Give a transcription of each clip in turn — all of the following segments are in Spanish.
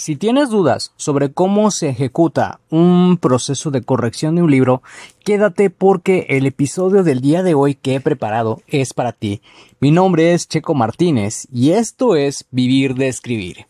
Si tienes dudas sobre cómo se ejecuta un proceso de corrección de un libro, quédate porque el episodio del día de hoy que he preparado es para ti. Mi nombre es Checo Martínez y esto es Vivir de Escribir.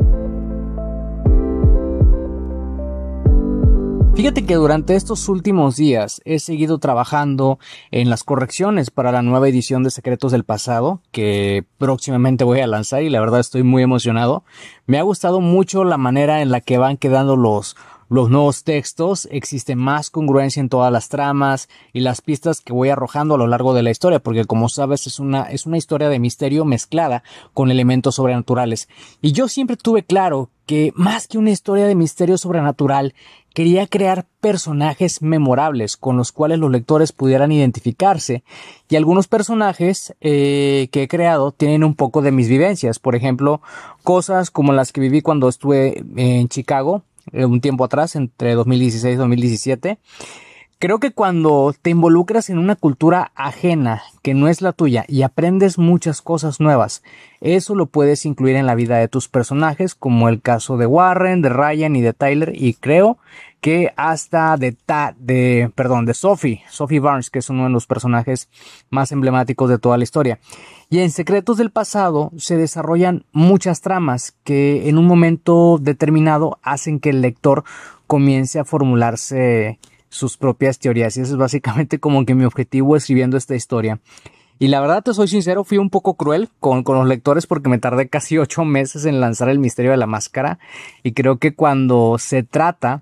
Fíjate que durante estos últimos días he seguido trabajando en las correcciones para la nueva edición de Secretos del Pasado que próximamente voy a lanzar y la verdad estoy muy emocionado. Me ha gustado mucho la manera en la que van quedando los los nuevos textos, existe más congruencia en todas las tramas y las pistas que voy arrojando a lo largo de la historia, porque como sabes es una, es una historia de misterio mezclada con elementos sobrenaturales. Y yo siempre tuve claro que más que una historia de misterio sobrenatural, quería crear personajes memorables con los cuales los lectores pudieran identificarse y algunos personajes eh, que he creado tienen un poco de mis vivencias, por ejemplo, cosas como las que viví cuando estuve en Chicago, un tiempo atrás, entre 2016 y 2017. Creo que cuando te involucras en una cultura ajena que no es la tuya y aprendes muchas cosas nuevas, eso lo puedes incluir en la vida de tus personajes, como el caso de Warren, de Ryan y de Tyler, y creo que hasta de Ta, de, perdón, de Sophie, Sophie Barnes, que es uno de los personajes más emblemáticos de toda la historia. Y en Secretos del Pasado se desarrollan muchas tramas que en un momento determinado hacen que el lector comience a formularse sus propias teorías. Y eso es básicamente como que mi objetivo escribiendo esta historia. Y la verdad, te soy sincero, fui un poco cruel con, con, los lectores porque me tardé casi ocho meses en lanzar el misterio de la máscara. Y creo que cuando se trata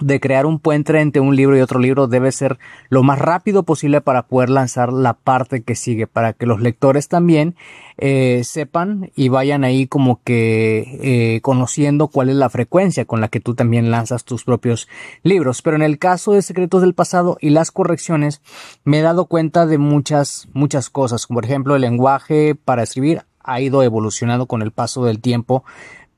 de crear un puente entre un libro y otro libro debe ser lo más rápido posible para poder lanzar la parte que sigue, para que los lectores también eh, sepan y vayan ahí como que eh, conociendo cuál es la frecuencia con la que tú también lanzas tus propios libros. Pero en el caso de Secretos del Pasado y las correcciones, me he dado cuenta de muchas, muchas cosas, como por ejemplo el lenguaje para escribir ha ido evolucionando con el paso del tiempo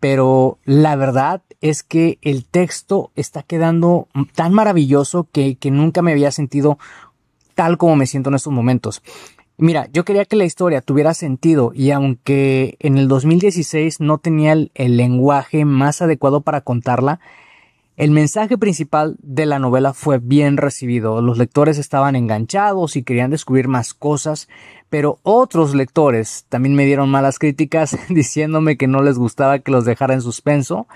pero la verdad es que el texto está quedando tan maravilloso que, nunca me había sentido tal como me siento en estos momentos. Mira, yo quería que la historia tuviera sentido y aunque en el 2016 no tenía el, el lenguaje más adecuado para contarla, el mensaje principal de la novela fue bien recibido. Los lectores estaban enganchados y querían descubrir más cosas, pero otros lectores también me dieron malas críticas diciéndome que no les gustaba que los dejara en suspenso.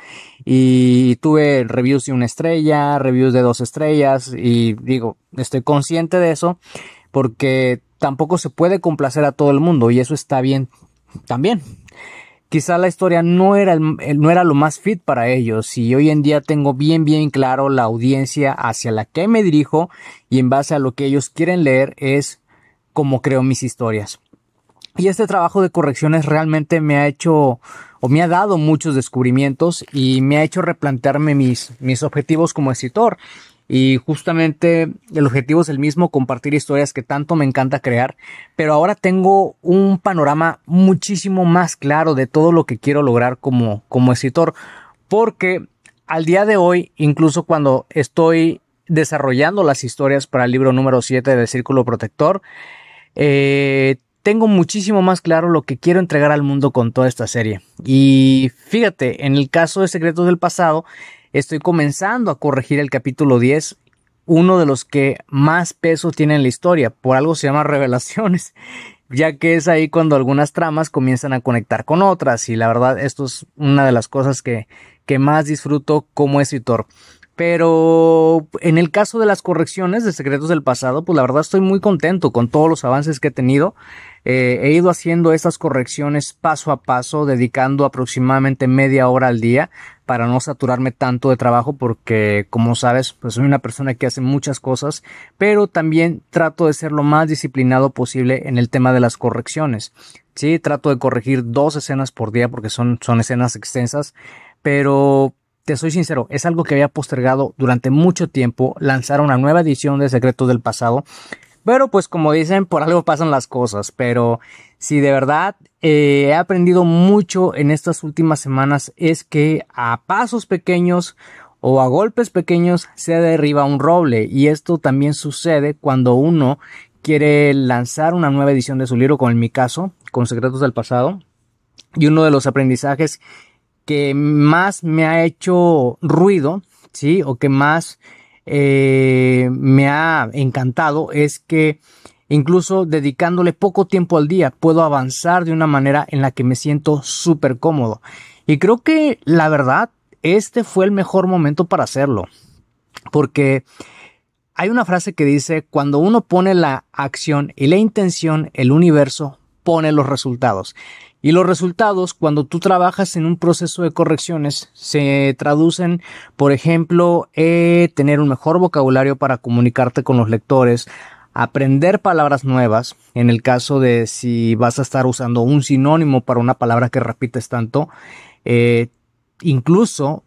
Y tuve reviews de una estrella, reviews de dos estrellas y digo, estoy consciente de eso porque tampoco se puede complacer a todo el mundo y eso está bien también quizá la historia no era, no era lo más fit para ellos y hoy en día tengo bien bien claro la audiencia hacia la que me dirijo y en base a lo que ellos quieren leer es como creo mis historias. Y este trabajo de correcciones realmente me ha hecho o me ha dado muchos descubrimientos y me ha hecho replantearme mis, mis objetivos como escritor y justamente el objetivo es el mismo, compartir historias que tanto me encanta crear, pero ahora tengo un panorama muchísimo más claro de todo lo que quiero lograr como, como escritor, porque al día de hoy, incluso cuando estoy desarrollando las historias para el libro número 7 del Círculo Protector, eh, tengo muchísimo más claro lo que quiero entregar al mundo con toda esta serie. Y fíjate, en el caso de Secretos del Pasado, estoy comenzando a corregir el capítulo 10, uno de los que más peso tiene en la historia, por algo se llama revelaciones, ya que es ahí cuando algunas tramas comienzan a conectar con otras y la verdad esto es una de las cosas que, que más disfruto como escritor. Pero en el caso de las correcciones de secretos del pasado, pues la verdad estoy muy contento con todos los avances que he tenido. Eh, he ido haciendo estas correcciones paso a paso, dedicando aproximadamente media hora al día para no saturarme tanto de trabajo porque, como sabes, pues soy una persona que hace muchas cosas, pero también trato de ser lo más disciplinado posible en el tema de las correcciones. Sí, trato de corregir dos escenas por día porque son, son escenas extensas, pero soy sincero, es algo que había postergado durante mucho tiempo lanzar una nueva edición de Secretos del Pasado pero pues como dicen, por algo pasan las cosas. Pero si de verdad eh, he aprendido mucho en estas últimas semanas es que a pasos pequeños o a golpes pequeños se derriba un roble. Y esto también sucede cuando uno quiere lanzar una nueva edición de su libro, como en mi caso, con Secretos del Pasado. Y uno de los aprendizajes que más me ha hecho ruido, ¿sí? O que más eh, me ha encantado es que incluso dedicándole poco tiempo al día puedo avanzar de una manera en la que me siento súper cómodo. Y creo que la verdad, este fue el mejor momento para hacerlo. Porque hay una frase que dice, cuando uno pone la acción y la intención, el universo pone los resultados. Y los resultados, cuando tú trabajas en un proceso de correcciones, se traducen, por ejemplo, en tener un mejor vocabulario para comunicarte con los lectores, aprender palabras nuevas, en el caso de si vas a estar usando un sinónimo para una palabra que repites tanto, eh, incluso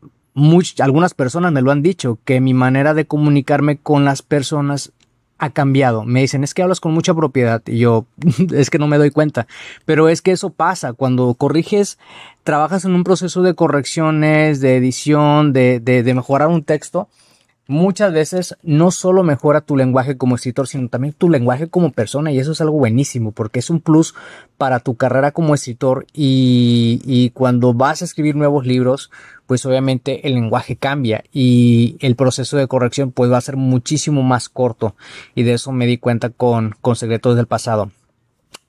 algunas personas me lo han dicho, que mi manera de comunicarme con las personas ha cambiado. Me dicen, es que hablas con mucha propiedad. Y yo, es que no me doy cuenta. Pero es que eso pasa. Cuando corriges, trabajas en un proceso de correcciones, de edición, de, de, de mejorar un texto muchas veces no solo mejora tu lenguaje como escritor, sino también tu lenguaje como persona y eso es algo buenísimo porque es un plus para tu carrera como escritor y, y, cuando vas a escribir nuevos libros, pues obviamente el lenguaje cambia y el proceso de corrección pues va a ser muchísimo más corto y de eso me di cuenta con, con Secretos del Pasado.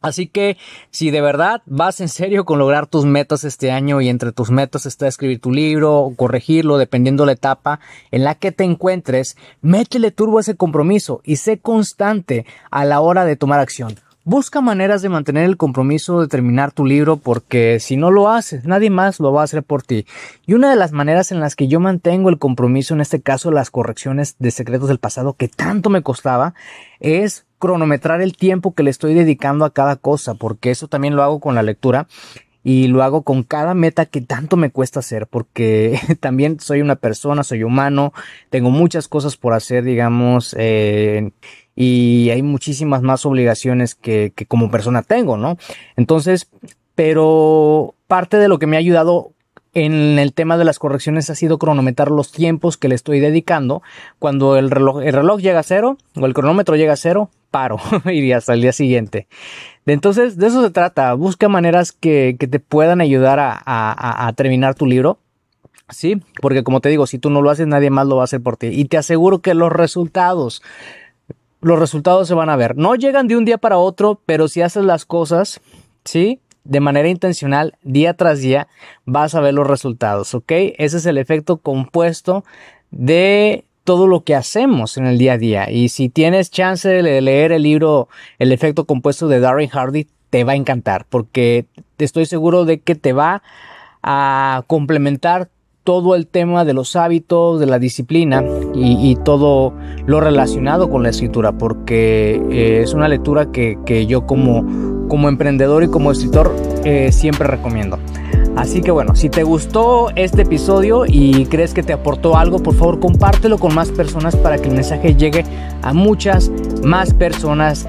Así que si de verdad vas en serio con lograr tus metas este año y entre tus metas está escribir tu libro o corregirlo dependiendo la etapa en la que te encuentres, métele turbo a ese compromiso y sé constante a la hora de tomar acción. Busca maneras de mantener el compromiso de terminar tu libro porque si no lo haces, nadie más lo va a hacer por ti. Y una de las maneras en las que yo mantengo el compromiso, en este caso las correcciones de secretos del pasado que tanto me costaba, es cronometrar el tiempo que le estoy dedicando a cada cosa, porque eso también lo hago con la lectura y lo hago con cada meta que tanto me cuesta hacer, porque también soy una persona, soy humano, tengo muchas cosas por hacer, digamos, eh, y hay muchísimas más obligaciones que, que como persona tengo, ¿no? Entonces, pero parte de lo que me ha ayudado en el tema de las correcciones ha sido cronometrar los tiempos que le estoy dedicando. Cuando el reloj, el reloj llega a cero o el cronómetro llega a cero, paro y hasta el día siguiente. Entonces, de eso se trata. Busca maneras que, te puedan ayudar a, a, terminar tu libro. Sí, porque como te digo, si tú no lo haces, nadie más lo va a hacer por ti. Y te aseguro que los resultados, los resultados se van a ver. No llegan de un día para otro, pero si haces las cosas, sí, de manera intencional, día tras día, vas a ver los resultados, ¿ok? Ese es el efecto compuesto de todo lo que hacemos en el día a día. Y si tienes chance de leer el libro El efecto compuesto de Darren Hardy, te va a encantar, porque estoy seguro de que te va a complementar todo el tema de los hábitos, de la disciplina y, todo lo relacionado con la escritura, porque eh, es una lectura que, que yo como como emprendedor y como escritor eh, siempre recomiendo. Así que bueno, si te gustó este episodio y crees que te aportó algo, por favor compártelo con más personas para que el mensaje llegue a muchas más personas